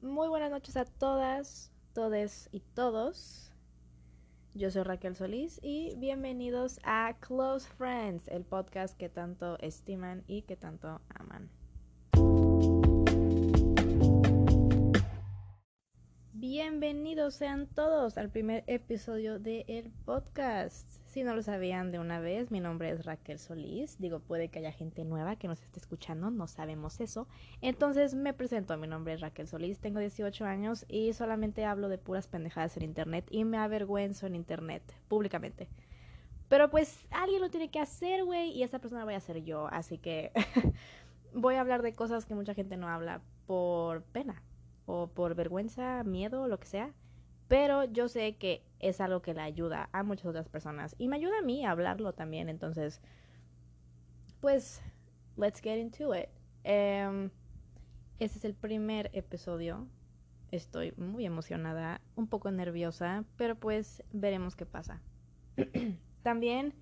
Muy buenas noches a todas, todes y todos. Yo soy Raquel Solís y bienvenidos a Close Friends, el podcast que tanto estiman y que tanto aman. Bienvenidos sean todos al primer episodio del el podcast. Si no lo sabían de una vez, mi nombre es Raquel Solís. Digo, puede que haya gente nueva que nos esté escuchando, no sabemos eso. Entonces me presento, mi nombre es Raquel Solís, tengo 18 años y solamente hablo de puras pendejadas en internet y me avergüenzo en internet, públicamente. Pero pues alguien lo tiene que hacer, güey, y esa persona voy a ser yo, así que voy a hablar de cosas que mucha gente no habla por pena o por vergüenza, miedo, lo que sea. Pero yo sé que es algo que le ayuda a muchas otras personas y me ayuda a mí a hablarlo también. Entonces, pues, let's get into it. Este es el primer episodio. Estoy muy emocionada, un poco nerviosa, pero pues veremos qué pasa. también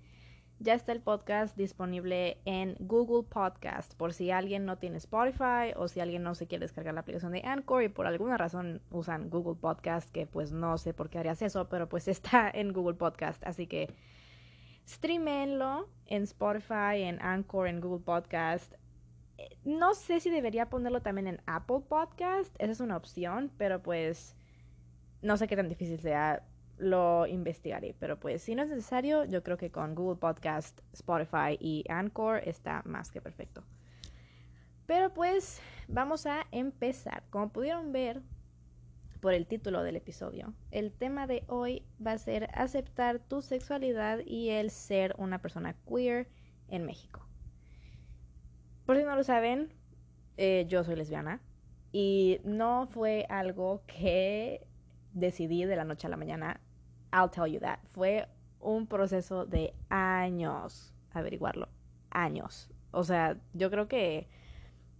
ya está el podcast disponible en Google Podcast. Por si alguien no tiene Spotify o si alguien no se quiere descargar la aplicación de Anchor y por alguna razón usan Google Podcast, que pues no sé por qué harías eso, pero pues está en Google Podcast, así que streamenlo en Spotify, en Anchor, en Google Podcast. No sé si debería ponerlo también en Apple Podcast, esa es una opción, pero pues no sé qué tan difícil sea lo investigaré. Pero pues si no es necesario, yo creo que con Google Podcast, Spotify y Anchor está más que perfecto. Pero pues vamos a empezar. Como pudieron ver por el título del episodio, el tema de hoy va a ser aceptar tu sexualidad y el ser una persona queer en México. Por si no lo saben, eh, yo soy lesbiana y no fue algo que decidí de la noche a la mañana. I'll tell you that. Fue un proceso de años averiguarlo. Años. O sea, yo creo que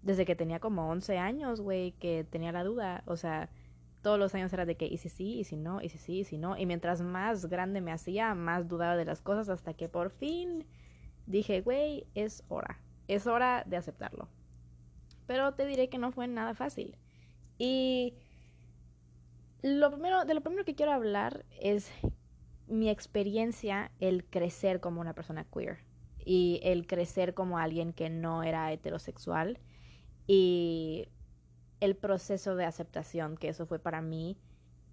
desde que tenía como 11 años, güey, que tenía la duda. O sea, todos los años era de que, y si sí, y si no, y si sí, y si no. Y mientras más grande me hacía, más dudaba de las cosas hasta que por fin dije, güey, es hora. Es hora de aceptarlo. Pero te diré que no fue nada fácil. Y lo primero, de lo primero que quiero hablar es mi experiencia, el crecer como una persona queer y el crecer como alguien que no era heterosexual y el proceso de aceptación que eso fue para mí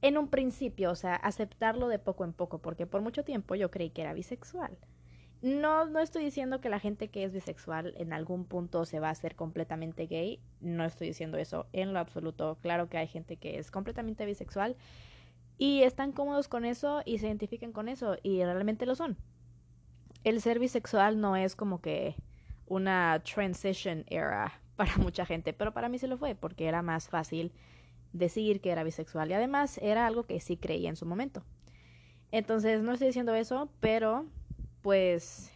en un principio, o sea, aceptarlo de poco en poco, porque por mucho tiempo yo creí que era bisexual. No, no estoy diciendo que la gente que es bisexual en algún punto se va a hacer completamente gay. No estoy diciendo eso en lo absoluto. Claro que hay gente que es completamente bisexual y están cómodos con eso y se identifican con eso y realmente lo son. El ser bisexual no es como que una transition era para mucha gente, pero para mí se lo fue porque era más fácil decir que era bisexual y además era algo que sí creía en su momento. Entonces no estoy diciendo eso, pero pues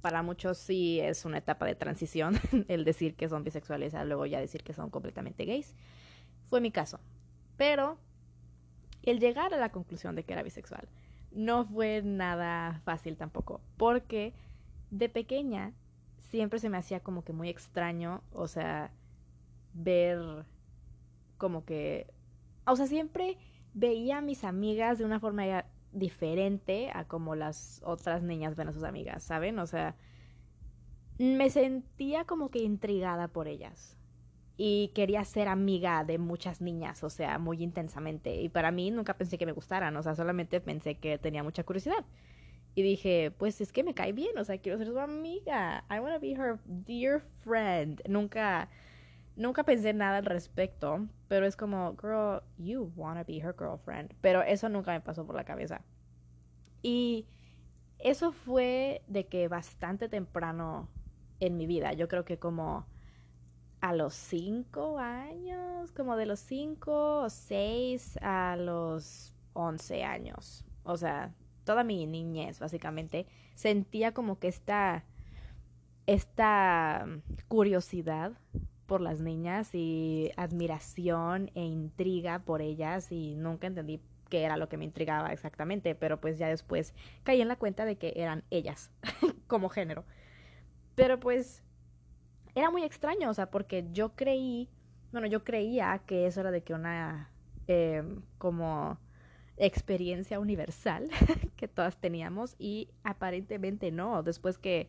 para muchos sí es una etapa de transición el decir que son bisexuales a luego ya decir que son completamente gays. Fue mi caso. Pero el llegar a la conclusión de que era bisexual no fue nada fácil tampoco, porque de pequeña siempre se me hacía como que muy extraño, o sea, ver como que, o sea, siempre veía a mis amigas de una forma diferente a como las otras niñas ven a sus amigas, ¿saben? O sea, me sentía como que intrigada por ellas y quería ser amiga de muchas niñas, o sea, muy intensamente. Y para mí nunca pensé que me gustaran, o sea, solamente pensé que tenía mucha curiosidad. Y dije, pues es que me cae bien, o sea, quiero ser su amiga. I want to be her dear friend. Nunca, nunca pensé nada al respecto, pero es como, girl, you want to be her girlfriend. Pero eso nunca me pasó por la cabeza. Y eso fue de que bastante temprano en mi vida, yo creo que como a los cinco años, como de los cinco o seis a los once años. O sea, toda mi niñez, básicamente, sentía como que esta, esta curiosidad por las niñas y admiración e intriga por ellas y nunca entendí que era lo que me intrigaba exactamente, pero pues ya después caí en la cuenta de que eran ellas como género. Pero pues era muy extraño, o sea, porque yo creí bueno, yo creía que eso era de que una em, como experiencia universal que todas teníamos y aparentemente no. Después que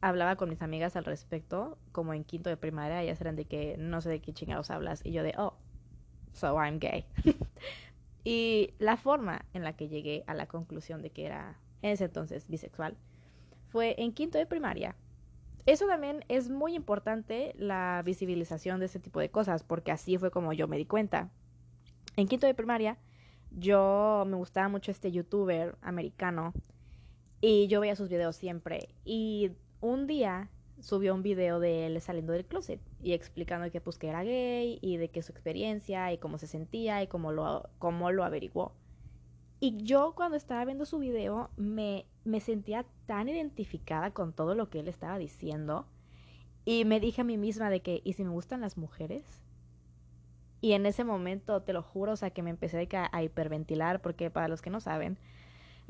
hablaba con mis amigas al respecto, como en quinto de primaria, ellas eran de que no sé de qué chingados hablas y yo de, oh, so I'm gay. y la forma en la que llegué a la conclusión de que era en ese entonces bisexual fue en quinto de primaria. Eso también es muy importante, la visibilización de ese tipo de cosas, porque así fue como yo me di cuenta. En quinto de primaria, yo me gustaba mucho este youtuber americano y yo veía sus videos siempre. Y un día subió un video de él saliendo del closet y explicando que pues que era gay y de que su experiencia y cómo se sentía y cómo lo, cómo lo averiguó. Y yo cuando estaba viendo su video me, me sentía tan identificada con todo lo que él estaba diciendo y me dije a mí misma de que, ¿y si me gustan las mujeres? Y en ese momento, te lo juro, o sea, que me empecé a hiperventilar porque para los que no saben,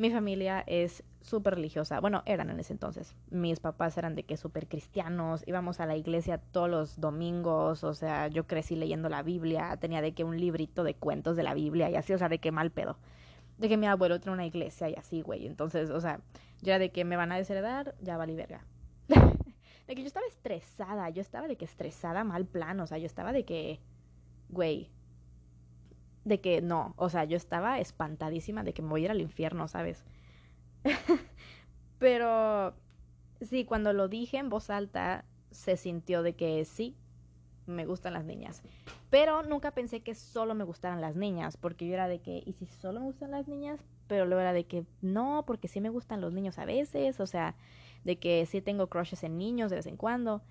mi familia es súper religiosa. Bueno, eran en ese entonces. Mis papás eran de que súper cristianos. Íbamos a la iglesia todos los domingos. O sea, yo crecí leyendo la Biblia. Tenía de que un librito de cuentos de la Biblia y así, o sea, de que mal pedo. De que mi abuelo tenía una iglesia y así, güey. Entonces, o sea, ya de que me van a desheredar, ya vale verga. de que yo estaba estresada. Yo estaba de que estresada mal plan. O sea, yo estaba de que, güey, de que no, o sea, yo estaba espantadísima de que me voy a ir al infierno, ¿sabes? Pero sí, cuando lo dije en voz alta, se sintió de que sí, me gustan las niñas. Pero nunca pensé que solo me gustaran las niñas, porque yo era de que, ¿y si solo me gustan las niñas? Pero luego era de que no, porque sí me gustan los niños a veces, o sea, de que sí tengo crushes en niños de vez en cuando.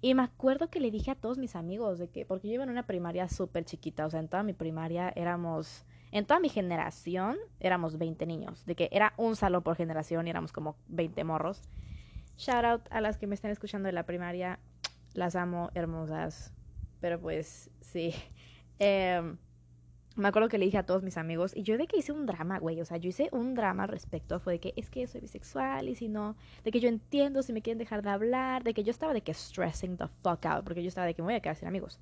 Y me acuerdo que le dije a todos mis amigos de que, porque yo iba en una primaria súper chiquita, o sea, en toda mi primaria éramos, en toda mi generación éramos 20 niños, de que era un salón por generación y éramos como 20 morros. Shout out a las que me están escuchando de la primaria, las amo, hermosas, pero pues sí. Eh, me acuerdo que le dije a todos mis amigos, y yo de que hice un drama, güey, o sea, yo hice un drama al respecto, fue de que es que soy bisexual y si no, de que yo entiendo si me quieren dejar de hablar, de que yo estaba de que stressing the fuck out, porque yo estaba de que me voy a quedar sin amigos.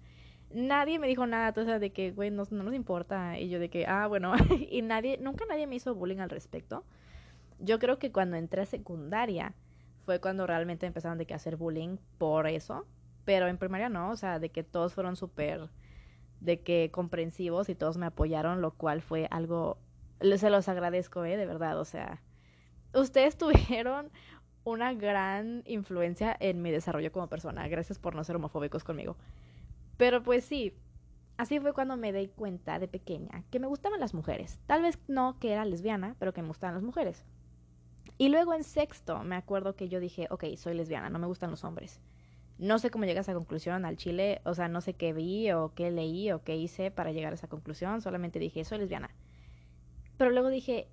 Nadie me dijo nada, entonces de que, güey, no, no nos importa, y yo de que, ah, bueno, y nadie, nunca nadie me hizo bullying al respecto. Yo creo que cuando entré a secundaria fue cuando realmente empezaron de que hacer bullying por eso, pero en primaria no, o sea, de que todos fueron súper de que comprensivos y todos me apoyaron, lo cual fue algo, se los agradezco, ¿eh? De verdad, o sea, ustedes tuvieron una gran influencia en mi desarrollo como persona. Gracias por no ser homofóbicos conmigo. Pero pues sí, así fue cuando me di cuenta de pequeña que me gustaban las mujeres. Tal vez no que era lesbiana, pero que me gustaban las mujeres. Y luego en sexto me acuerdo que yo dije, ok, soy lesbiana, no me gustan los hombres. No sé cómo llegué a esa conclusión al chile, o sea, no sé qué vi o qué leí o qué hice para llegar a esa conclusión, solamente dije, soy lesbiana. Pero luego dije,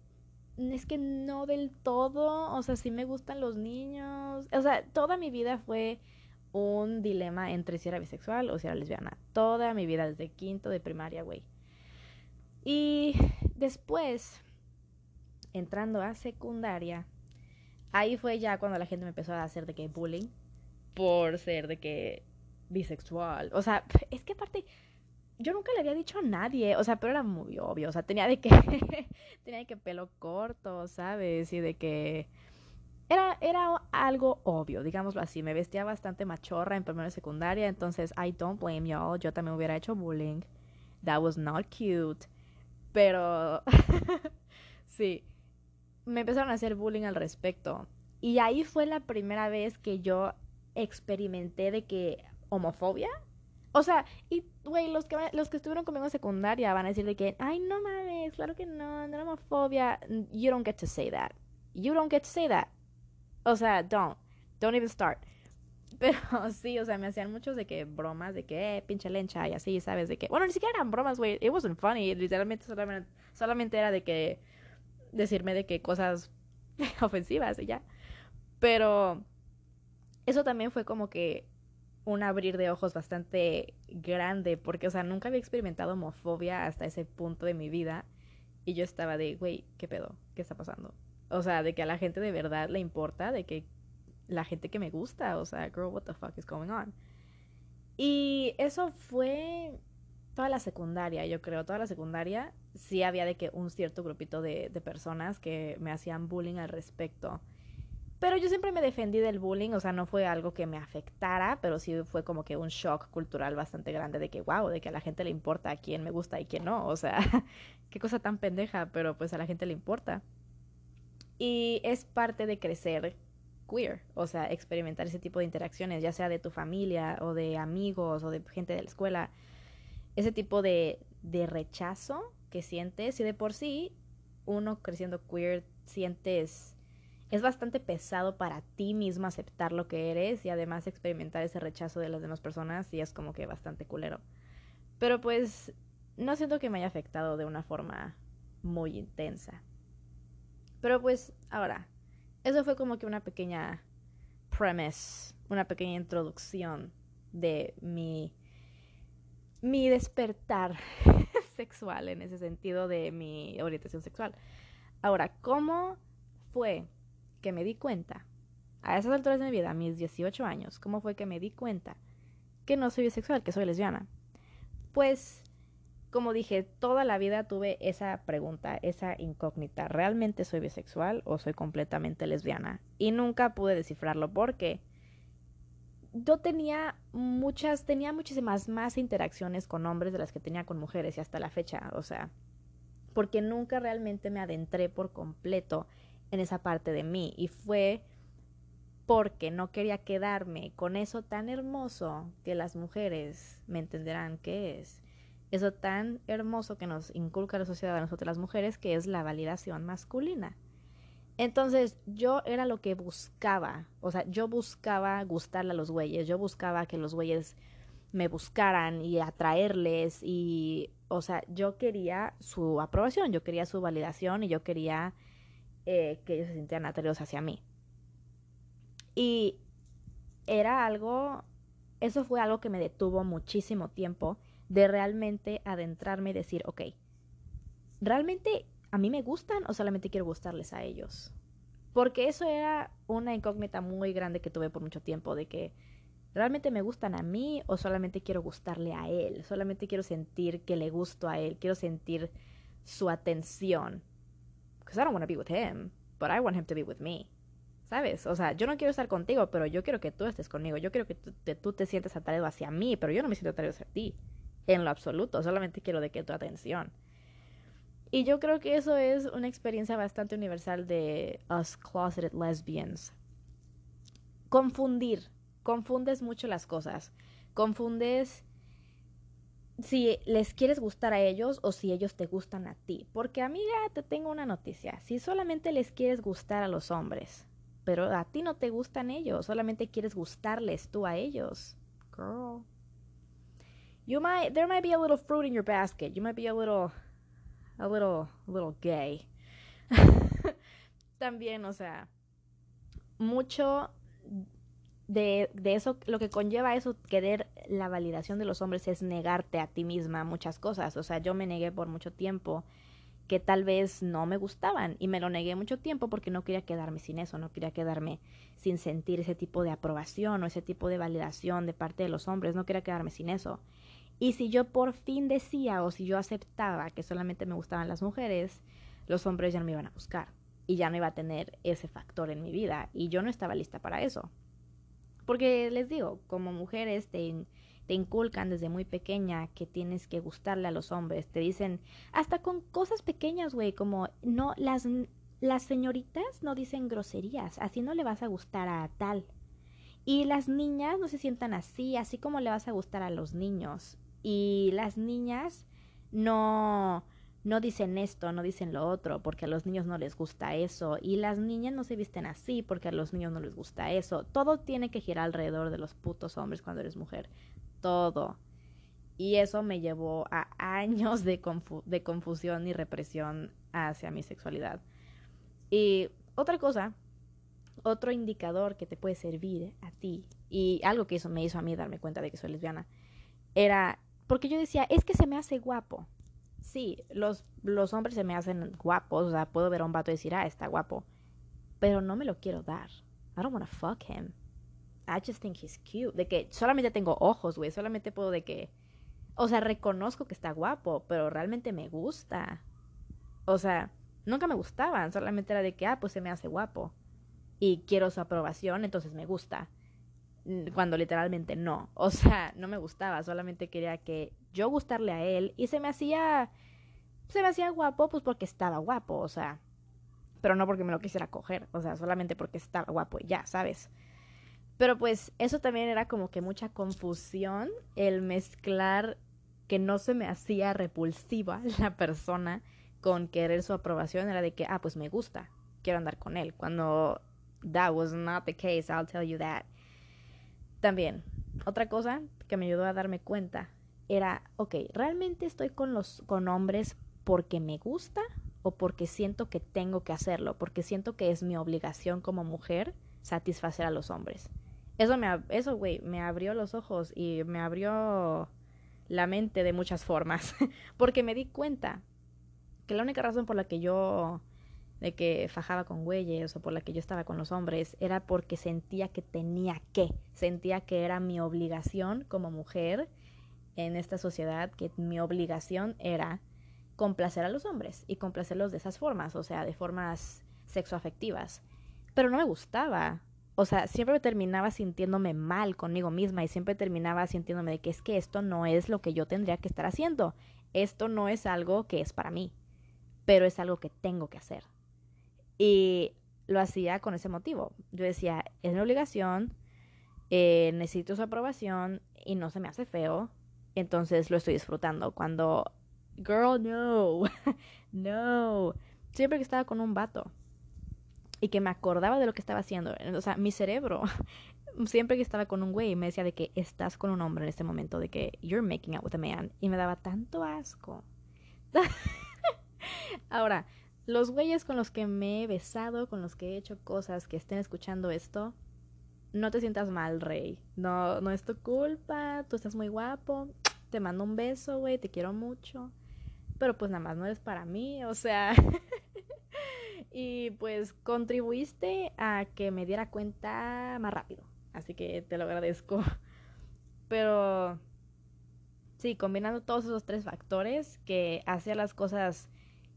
es que no del todo, o sea, sí me gustan los niños. O sea, toda mi vida fue un dilema entre si era bisexual o si era lesbiana. Toda mi vida, desde quinto de primaria, güey. Y después, entrando a secundaria, ahí fue ya cuando la gente me empezó a hacer de que bullying por ser de que bisexual. O sea, es que aparte, yo nunca le había dicho a nadie, o sea, pero era muy obvio, o sea, tenía de que, tenía de que pelo corto, ¿sabes? Y de que era, era algo obvio, digámoslo así, me vestía bastante machorra en primera y secundaria, entonces I don't blame y'all, yo también hubiera hecho bullying, that was not cute, pero sí, me empezaron a hacer bullying al respecto. Y ahí fue la primera vez que yo experimenté de que homofobia. O sea, y, güey, los que, los que estuvieron conmigo en secundaria van a decir de que, ay, no mames, claro que no, no era homofobia. You don't get to say that. You don't get to say that. O sea, don't. Don't even start. Pero sí, o sea, me hacían muchos de que bromas, de que, eh, pinche lencha y así, ¿sabes? De que, bueno, ni siquiera eran bromas, güey. It wasn't funny. Literalmente solamente, solamente era de que decirme de que cosas ofensivas y ya. Pero eso también fue como que un abrir de ojos bastante grande, porque, o sea, nunca había experimentado homofobia hasta ese punto de mi vida. Y yo estaba de, güey, ¿qué pedo? ¿Qué está pasando? O sea, de que a la gente de verdad le importa, de que la gente que me gusta, o sea, girl, what the fuck is going on? Y eso fue toda la secundaria, yo creo, toda la secundaria sí había de que un cierto grupito de, de personas que me hacían bullying al respecto. Pero yo siempre me defendí del bullying, o sea, no fue algo que me afectara, pero sí fue como que un shock cultural bastante grande de que, wow, de que a la gente le importa a quién me gusta y quién no, o sea, qué cosa tan pendeja, pero pues a la gente le importa. Y es parte de crecer queer, o sea, experimentar ese tipo de interacciones, ya sea de tu familia o de amigos o de gente de la escuela, ese tipo de, de rechazo que sientes y de por sí uno creciendo queer sientes es bastante pesado para ti mismo aceptar lo que eres y además experimentar ese rechazo de las demás personas y es como que bastante culero. Pero pues no siento que me haya afectado de una forma muy intensa. Pero pues ahora, eso fue como que una pequeña premise, una pequeña introducción de mi mi despertar sexual en ese sentido de mi orientación sexual. Ahora, ¿cómo fue que me di cuenta, a esas alturas de mi vida, a mis 18 años, cómo fue que me di cuenta que no soy bisexual, que soy lesbiana? Pues, como dije, toda la vida tuve esa pregunta, esa incógnita. ¿Realmente soy bisexual o soy completamente lesbiana? Y nunca pude descifrarlo porque yo tenía muchas, tenía muchísimas más interacciones con hombres de las que tenía con mujeres y hasta la fecha, o sea, porque nunca realmente me adentré por completo en esa parte de mí y fue porque no quería quedarme con eso tan hermoso que las mujeres me entenderán que es. Eso tan hermoso que nos inculca la sociedad a nosotros las mujeres, que es la validación masculina. Entonces yo era lo que buscaba, o sea, yo buscaba gustarle a los güeyes, yo buscaba que los güeyes me buscaran y atraerles y, o sea, yo quería su aprobación, yo quería su validación y yo quería eh, que ellos se sintieran atraídos hacia mí. Y era algo, eso fue algo que me detuvo muchísimo tiempo de realmente adentrarme y decir, ok, ¿realmente a mí me gustan o solamente quiero gustarles a ellos? Porque eso era una incógnita muy grande que tuve por mucho tiempo, de que realmente me gustan a mí o solamente quiero gustarle a él, solamente quiero sentir que le gusto a él, quiero sentir su atención. Because I don't want to be with him, but I want him to be with me. ¿Sabes? O sea, yo no quiero estar contigo, pero yo quiero que tú estés conmigo. Yo quiero que tú te, sientas atraído hacia mí, pero yo no me siento atraído hacia ti. En lo absoluto. Solamente quiero de que tu atención. Y yo creo que eso es una experiencia bastante universal de us closeted lesbians. Confundir. Confundes mucho las cosas. Confundes si les quieres gustar a ellos o si ellos te gustan a ti. Porque amiga, te tengo una noticia. Si solamente les quieres gustar a los hombres, pero a ti no te gustan ellos, solamente quieres gustarles tú a ellos. Girl. You might there might be a little fruit in your basket. You might be a little a little a little gay. También, o sea, mucho de, de, eso, lo que conlleva eso, querer la validación de los hombres es negarte a ti misma muchas cosas. O sea, yo me negué por mucho tiempo que tal vez no me gustaban y me lo negué mucho tiempo porque no quería quedarme sin eso, no quería quedarme sin sentir ese tipo de aprobación o ese tipo de validación de parte de los hombres, no quería quedarme sin eso. Y si yo por fin decía o si yo aceptaba que solamente me gustaban las mujeres, los hombres ya no me iban a buscar y ya no iba a tener ese factor en mi vida y yo no estaba lista para eso. Porque les digo, como mujeres te, inculcan desde muy pequeña que tienes que gustarle a los hombres. Te dicen, hasta con cosas pequeñas, güey, como no, las, las señoritas no dicen groserías, así no le vas a gustar a tal. Y las niñas no se sientan así, así como le vas a gustar a los niños. Y las niñas no, no dicen esto, no dicen lo otro, porque a los niños no les gusta eso, y las niñas no se visten así porque a los niños no les gusta eso. Todo tiene que girar alrededor de los putos hombres cuando eres mujer. Todo. Y eso me llevó a años de, de confusión y represión hacia mi sexualidad. Y otra cosa, otro indicador que te puede servir a ti, y algo que eso me hizo a mí darme cuenta de que soy lesbiana, era porque yo decía, es que se me hace guapo sí, los, los hombres se me hacen guapos, o sea, puedo ver a un vato y decir, ah, está guapo, pero no me lo quiero dar. I don't want to fuck him. I just think he's cute. De que solamente tengo ojos, güey. Solamente puedo de que. O sea, reconozco que está guapo, pero realmente me gusta. O sea, nunca me gustaban. Solamente era de que, ah, pues se me hace guapo. Y quiero su aprobación, entonces me gusta. Cuando literalmente no. O sea, no me gustaba. Solamente quería que yo gustarle a él. Y se me hacía. Se me hacía guapo, pues porque estaba guapo. O sea. Pero no porque me lo quisiera coger. O sea, solamente porque estaba guapo ya, ¿sabes? Pero pues eso también era como que mucha confusión el mezclar que no se me hacía repulsiva la persona con querer su aprobación era de que, ah, pues me gusta, quiero andar con él. Cuando that was not the case, I'll tell you that. También, otra cosa que me ayudó a darme cuenta era, ok, ¿realmente estoy con los con hombres porque me gusta o porque siento que tengo que hacerlo? Porque siento que es mi obligación como mujer satisfacer a los hombres. Eso me, eso, güey, me abrió los ojos y me abrió la mente de muchas formas. Porque me di cuenta que la única razón por la que yo de que fajaba con güeyes o por la que yo estaba con los hombres era porque sentía que tenía que, sentía que era mi obligación como mujer en esta sociedad, que mi obligación era complacer a los hombres y complacerlos de esas formas, o sea, de formas sexoafectivas. Pero no me gustaba, o sea, siempre terminaba sintiéndome mal conmigo misma y siempre terminaba sintiéndome de que es que esto no es lo que yo tendría que estar haciendo. Esto no es algo que es para mí, pero es algo que tengo que hacer. Y lo hacía con ese motivo. Yo decía, es mi obligación, eh, necesito su aprobación y no se me hace feo, entonces lo estoy disfrutando. Cuando, girl, no, no, siempre que estaba con un vato y que me acordaba de lo que estaba haciendo. O sea, mi cerebro, siempre que estaba con un güey, me decía de que estás con un hombre en este momento, de que you're making out with a man. Y me daba tanto asco. Ahora, los güeyes con los que me he besado, con los que he hecho cosas que estén escuchando esto, no te sientas mal, rey. No, no es tu culpa, tú estás muy guapo. Te mando un beso, güey, te quiero mucho. Pero pues nada más no eres para mí, o sea. y pues contribuiste a que me diera cuenta más rápido. Así que te lo agradezco. Pero sí, combinando todos esos tres factores que hacía las cosas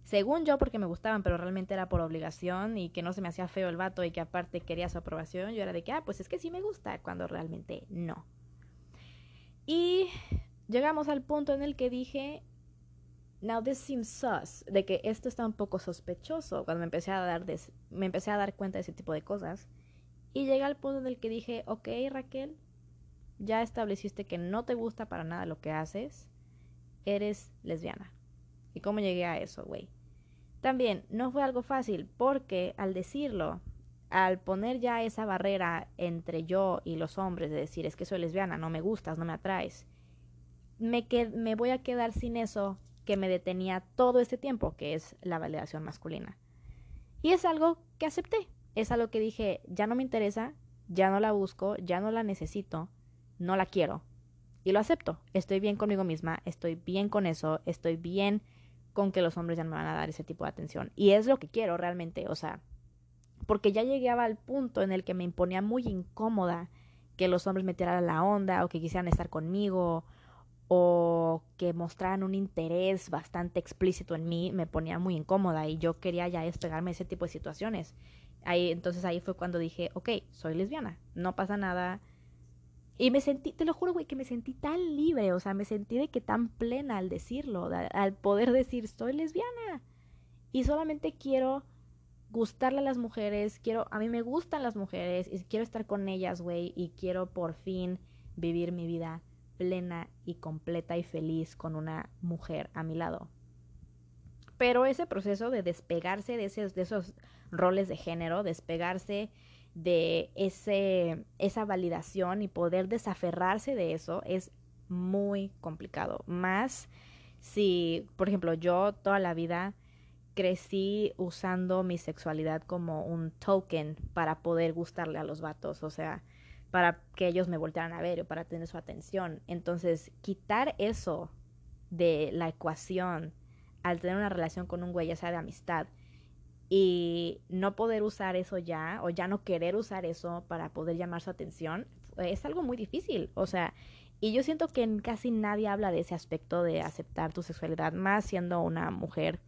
según yo porque me gustaban, pero realmente era por obligación y que no se me hacía feo el vato y que aparte quería su aprobación, yo era de que, ah, pues es que sí me gusta, cuando realmente no. Y llegamos al punto en el que dije, Now this seems sus, de que esto está un poco sospechoso cuando me empecé a dar, me empecé a dar cuenta de ese tipo de cosas. Y llegué al punto en el que dije, ok Raquel, ya estableciste que no te gusta para nada lo que haces, eres lesbiana. ¿Y cómo llegué a eso, güey? También no fue algo fácil porque al decirlo, al poner ya esa barrera entre yo y los hombres de decir es que soy lesbiana, no me gustas, no me atraes, me, me voy a quedar sin eso que me detenía todo este tiempo, que es la validación masculina. Y es algo que acepté, es algo que dije, ya no me interesa, ya no la busco, ya no la necesito, no la quiero. Y lo acepto, estoy bien conmigo misma, estoy bien con eso, estoy bien con que los hombres ya no me van a dar ese tipo de atención. Y es lo que quiero realmente, o sea, porque ya llegué al punto en el que me imponía muy incómoda que los hombres me tiraran la onda o que quisieran estar conmigo o que mostraran un interés bastante explícito en mí me ponía muy incómoda y yo quería ya despegarme de ese tipo de situaciones. Ahí, entonces ahí fue cuando dije, ok, soy lesbiana, no pasa nada. Y me sentí, te lo juro, güey, que me sentí tan libre, o sea, me sentí de que tan plena al decirlo, al poder decir, soy lesbiana. Y solamente quiero gustarle a las mujeres, quiero, a mí me gustan las mujeres y quiero estar con ellas, güey, y quiero por fin vivir mi vida plena y completa y feliz con una mujer a mi lado. Pero ese proceso de despegarse de de esos roles de género, despegarse de ese, esa validación y poder desaferrarse de eso es muy complicado. Más si, por ejemplo, yo toda la vida crecí usando mi sexualidad como un token para poder gustarle a los vatos. O sea, para que ellos me voltearan a ver o para tener su atención. Entonces, quitar eso de la ecuación al tener una relación con un güey, ya sea de amistad, y no poder usar eso ya, o ya no querer usar eso para poder llamar su atención, es algo muy difícil, o sea, y yo siento que casi nadie habla de ese aspecto de aceptar tu sexualidad, más siendo una mujer,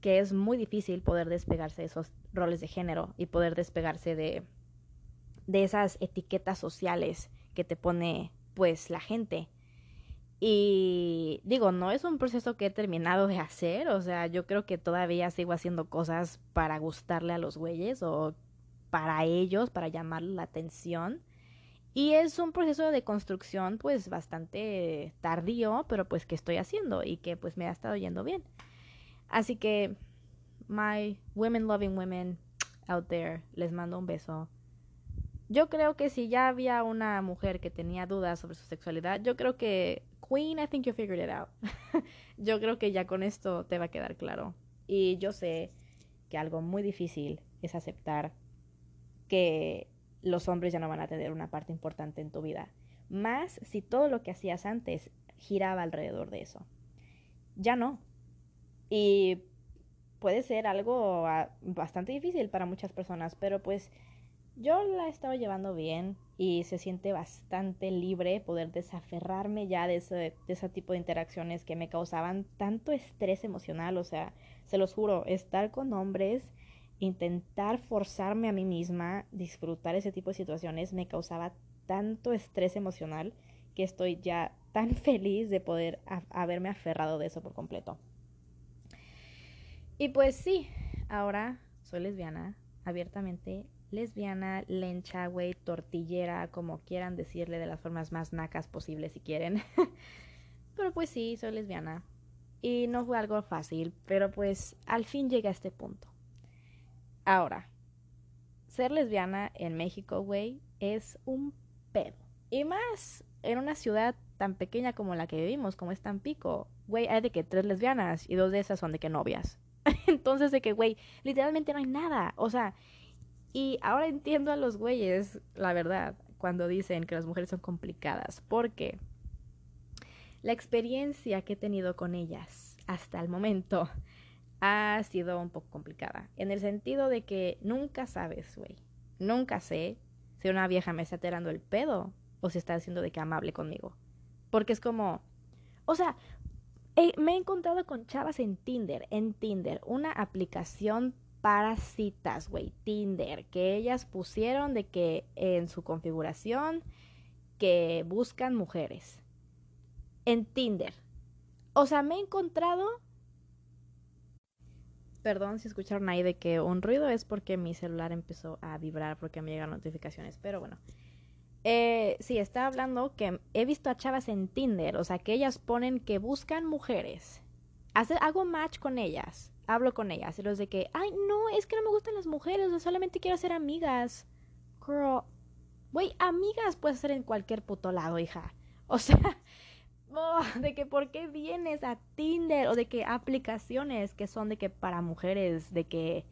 que es muy difícil poder despegarse de esos roles de género y poder despegarse de, de esas etiquetas sociales que te pone pues la gente. Y digo, no es un proceso que he terminado de hacer, o sea, yo creo que todavía sigo haciendo cosas para gustarle a los güeyes o para ellos, para llamar la atención. Y es un proceso de construcción pues bastante tardío, pero pues que estoy haciendo y que pues me ha estado yendo bien. Así que, my women loving women out there, les mando un beso. Yo creo que si ya había una mujer que tenía dudas sobre su sexualidad, yo creo que Queen, I think you figured it out. yo creo que ya con esto te va a quedar claro. Y yo sé que algo muy difícil es aceptar que los hombres ya no van a tener una parte importante en tu vida. Más si todo lo que hacías antes giraba alrededor de eso. Ya no. Y puede ser algo ah, bastante difícil para muchas personas, pero pues yo la he estado llevando bien y se siente bastante libre poder desaferrarme ya de ese, de ese tipo de interacciones que me causaban tanto estrés emocional. O sea, se los juro, estar con hombres intentar forzarme a mí misma, disfrutar ese tipo de situaciones, me causaba tanto estrés emocional que estoy ya tan feliz de poder haberme aferrado de eso por completo. Y pues sí, ahora soy lesbiana, abiertamente lesbiana, lencha, güey, tortillera, como quieran decirle de las formas más nacas posibles si quieren. pero pues sí, soy lesbiana. Y no fue algo fácil, pero pues al fin llegué a este punto. Ahora, ser lesbiana en México, güey, es un pedo. Y más en una ciudad tan pequeña como la que vivimos, como es Tampico. Güey, hay de que tres lesbianas y dos de esas son de que novias. Entonces, de que, güey, literalmente no hay nada. O sea, y ahora entiendo a los güeyes, la verdad, cuando dicen que las mujeres son complicadas. Porque la experiencia que he tenido con ellas hasta el momento ha sido un poco complicada. En el sentido de que nunca sabes, güey. Nunca sé si una vieja me está tirando el pedo o si está haciendo de que amable conmigo. Porque es como. O sea, me he encontrado con chavas en Tinder. En Tinder, una aplicación para citas, güey. Tinder. Que ellas pusieron de que en su configuración que buscan mujeres. En Tinder. O sea, me he encontrado Perdón si escucharon ahí de que un ruido es porque mi celular empezó a vibrar porque me llegan notificaciones. Pero bueno. Eh, sí, estaba hablando que he visto a chavas en Tinder, o sea, que ellas ponen que buscan mujeres. hago match con ellas, hablo con ellas, los de que, ay, no, es que no me gustan las mujeres, o solamente quiero ser amigas. Girl, güey, amigas puedes ser en cualquier puto lado, hija. O sea, Oh, de que por qué vienes a Tinder o de que aplicaciones que son de que para mujeres, de que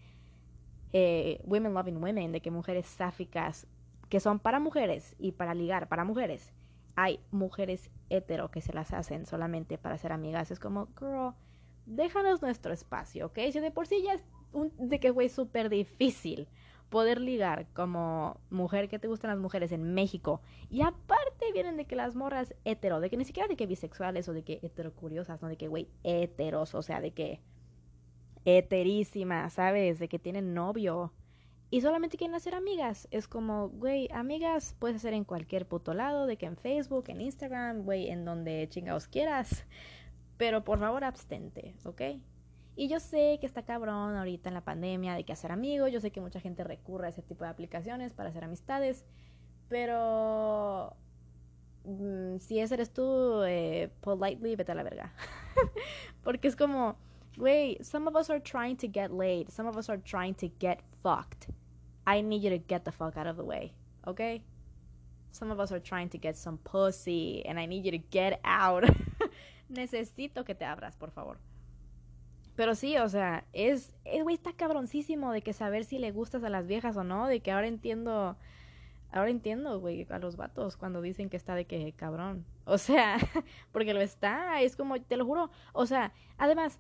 eh, women loving women, de que mujeres sáficas que son para mujeres y para ligar para mujeres. Hay mujeres hetero que se las hacen solamente para ser amigas. Es como, girl, déjanos nuestro espacio, ¿ok? Si de por sí ya es de que fue súper difícil poder ligar como mujer que te gustan las mujeres en México. Y aparte vienen de que las morras hetero, de que ni siquiera de que bisexuales o de que heterocuriosas, no de que, güey, heteros, o sea, de que heterísimas, ¿sabes? De que tienen novio. Y solamente quieren hacer amigas. Es como, güey, amigas puedes hacer en cualquier puto lado, de que en Facebook, en Instagram, güey, en donde chingados quieras. Pero por favor, abstente, ¿ok? Y yo sé que está cabrón ahorita en la pandemia de que hacer amigos, yo sé que mucha gente recurre a ese tipo de aplicaciones para hacer amistades, pero mm, si ese eres tú, eh, politely vete a la verga. Porque es como, güey, some of us are trying to get laid, some of us are trying to get fucked. I need you to get the fuck out of the way, okay? Some of us are trying to get some pussy and I need you to get out. Necesito que te abras, por favor. Pero sí, o sea, es, es, güey, está cabroncísimo de que saber si le gustas a las viejas o no, de que ahora entiendo, ahora entiendo, güey, a los vatos cuando dicen que está de que cabrón. O sea, porque lo está, es como, te lo juro, o sea, además,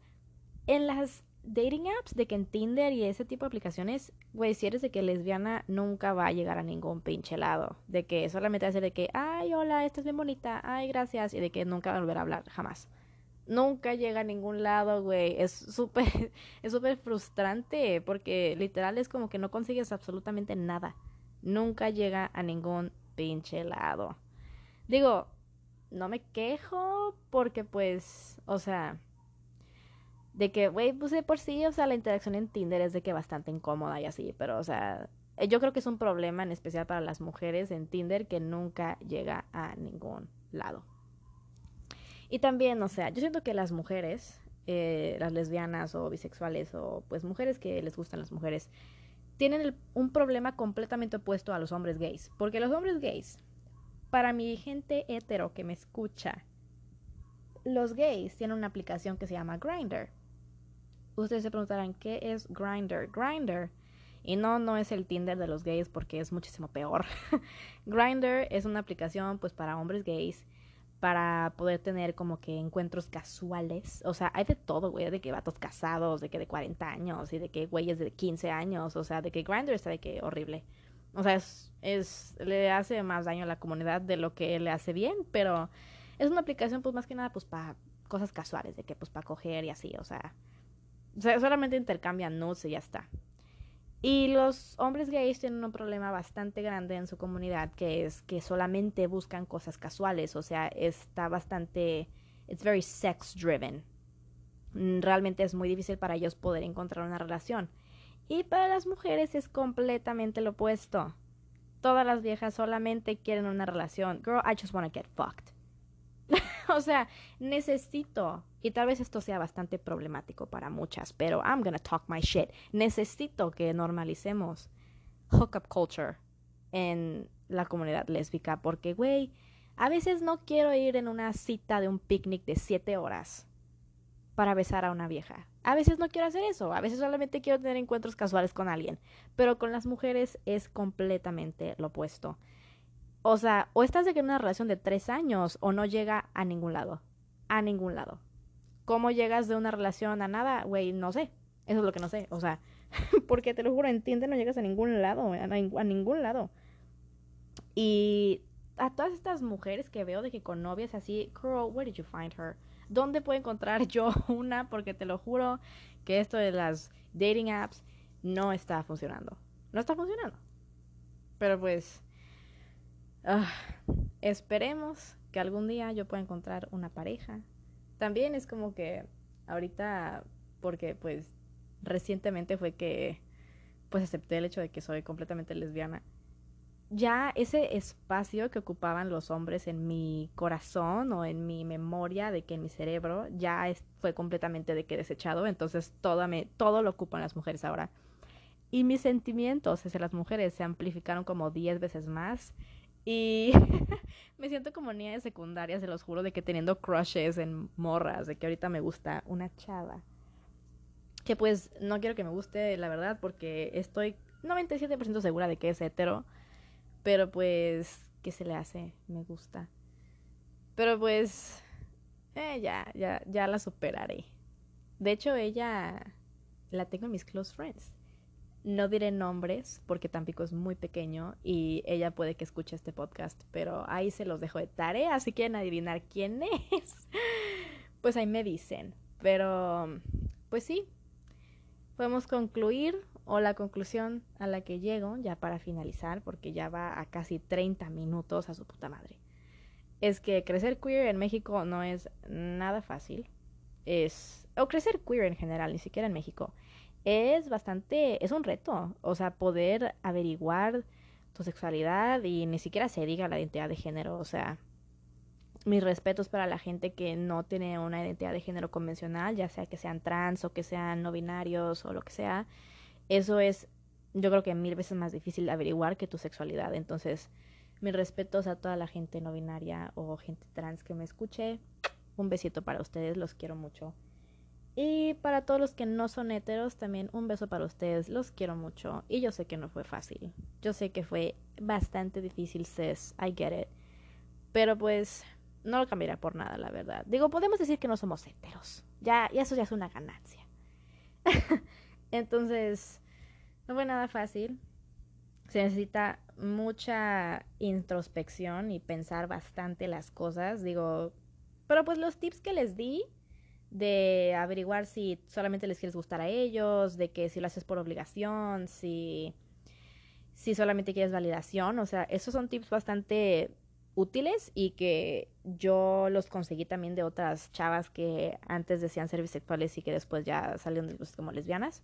en las dating apps, de que en Tinder y ese tipo de aplicaciones, güey, si eres de que lesbiana, nunca va a llegar a ningún pinche lado. De que solamente va a ser de que, ay, hola, estás bien bonita, ay, gracias, y de que nunca va a volver a hablar, jamás. Nunca llega a ningún lado, güey. Es súper, es súper frustrante porque literal es como que no consigues absolutamente nada. Nunca llega a ningún pinche lado. Digo, no me quejo porque pues, o sea, de que, güey, pues de por sí, o sea, la interacción en Tinder es de que bastante incómoda y así, pero, o sea, eh, yo creo que es un problema en especial para las mujeres en Tinder que nunca llega a ningún lado. Y también, o sea, yo siento que las mujeres, eh, las lesbianas o bisexuales o pues mujeres que les gustan las mujeres, tienen un problema completamente opuesto a los hombres gays. Porque los hombres gays, para mi gente hetero que me escucha, los gays tienen una aplicación que se llama Grinder ustedes se preguntarán, ¿qué es Grinder? Grinder. Y no, no es el Tinder de los gays porque es muchísimo peor. Grinder es una aplicación pues para hombres gays para poder tener como que encuentros casuales. O sea, hay de todo, güey, de que vatos casados, de que de 40 años y de que güeyes de 15 años. O sea, de que Grinder está de que horrible. O sea, es, es, le hace más daño a la comunidad de lo que le hace bien, pero es una aplicación pues más que nada pues para cosas casuales, de que pues para coger y así, o sea, solamente intercambian nudes y ya está. Y los hombres gays tienen un problema bastante grande en su comunidad, que es que solamente buscan cosas casuales, o sea, está bastante, it's very sex driven. Mm, realmente es muy difícil para ellos poder encontrar una relación. Y para las mujeres es completamente lo opuesto. Todas las viejas solamente quieren una relación. Girl, I just want to get fucked. o sea, necesito, y tal vez esto sea bastante problemático para muchas, pero I'm gonna talk my shit. Necesito que normalicemos hookup culture en la comunidad lésbica, porque, güey, a veces no quiero ir en una cita de un picnic de siete horas para besar a una vieja. A veces no quiero hacer eso, a veces solamente quiero tener encuentros casuales con alguien, pero con las mujeres es completamente lo opuesto. O sea, o estás en una relación de tres años o no llega a ningún lado. A ningún lado. ¿Cómo llegas de una relación a nada? Güey, no sé. Eso es lo que no sé. O sea, porque te lo juro, entiende, no llegas a ningún lado, a, ningún lado. Y a todas estas mujeres que veo de que con novias así, girl, where did you find her? ¿Dónde puedo encontrar yo una? Porque te lo juro que esto de las dating apps no está funcionando. No está funcionando. Pero pues, Ah, esperemos que algún día yo pueda encontrar una pareja. También es como que ahorita, porque pues recientemente fue que pues acepté el hecho de que soy completamente lesbiana. Ya ese espacio que ocupaban los hombres en mi corazón o en mi memoria, de que en mi cerebro, ya fue completamente de que desechado. Entonces todo, me, todo lo ocupan las mujeres ahora. Y mis sentimientos hacia las mujeres se amplificaron como 10 veces más y me siento como niña de secundaria, se los juro, de que teniendo crushes en morras, de que ahorita me gusta una chava. Que pues no quiero que me guste, la verdad, porque estoy 97% segura de que es hetero. Pero pues, ¿qué se le hace? Me gusta. Pero pues, eh, ya, ya, ya la superaré. De hecho, ella la tengo en mis close friends. No diré nombres porque Tampico es muy pequeño y ella puede que escuche este podcast, pero ahí se los dejo de tarea, si quieren adivinar quién es, pues ahí me dicen. Pero, pues sí, podemos concluir o la conclusión a la que llego, ya para finalizar, porque ya va a casi 30 minutos a su puta madre, es que crecer queer en México no es nada fácil. Es, o crecer queer en general, ni siquiera en México es bastante, es un reto, o sea, poder averiguar tu sexualidad y ni siquiera se diga la identidad de género, o sea, mis respetos para la gente que no tiene una identidad de género convencional, ya sea que sean trans o que sean no binarios o lo que sea, eso es, yo creo que mil veces más difícil averiguar que tu sexualidad, entonces, mis respetos a toda la gente no binaria o gente trans que me escuche, un besito para ustedes, los quiero mucho. Y para todos los que no son heteros, también un beso para ustedes. Los quiero mucho. Y yo sé que no fue fácil. Yo sé que fue bastante difícil, sis. I get it. Pero pues no lo cambiaré por nada, la verdad. Digo, podemos decir que no somos heteros. Ya, y eso ya es una ganancia. Entonces, no fue nada fácil. Se necesita mucha introspección y pensar bastante las cosas. Digo, pero pues los tips que les di de averiguar si solamente les quieres gustar a ellos, de que si lo haces por obligación, si, si solamente quieres validación, o sea, esos son tips bastante útiles y que yo los conseguí también de otras chavas que antes decían ser bisexuales y que después ya salieron como lesbianas.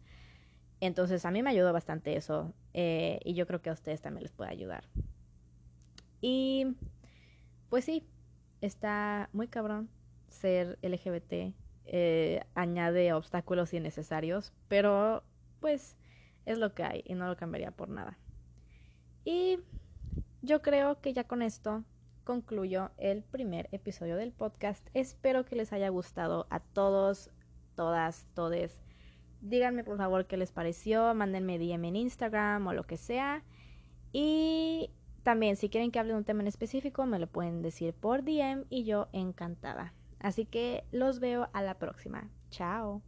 Entonces a mí me ayudó bastante eso eh, y yo creo que a ustedes también les puede ayudar. Y pues sí, está muy cabrón ser LGBT, eh, añade obstáculos innecesarios, pero pues es lo que hay y no lo cambiaría por nada. Y yo creo que ya con esto concluyo el primer episodio del podcast. Espero que les haya gustado a todos, todas, todes. Díganme por favor qué les pareció, mándenme DM en Instagram o lo que sea. Y también si quieren que hable de un tema en específico, me lo pueden decir por DM y yo encantada. Así que los veo a la próxima. Chao.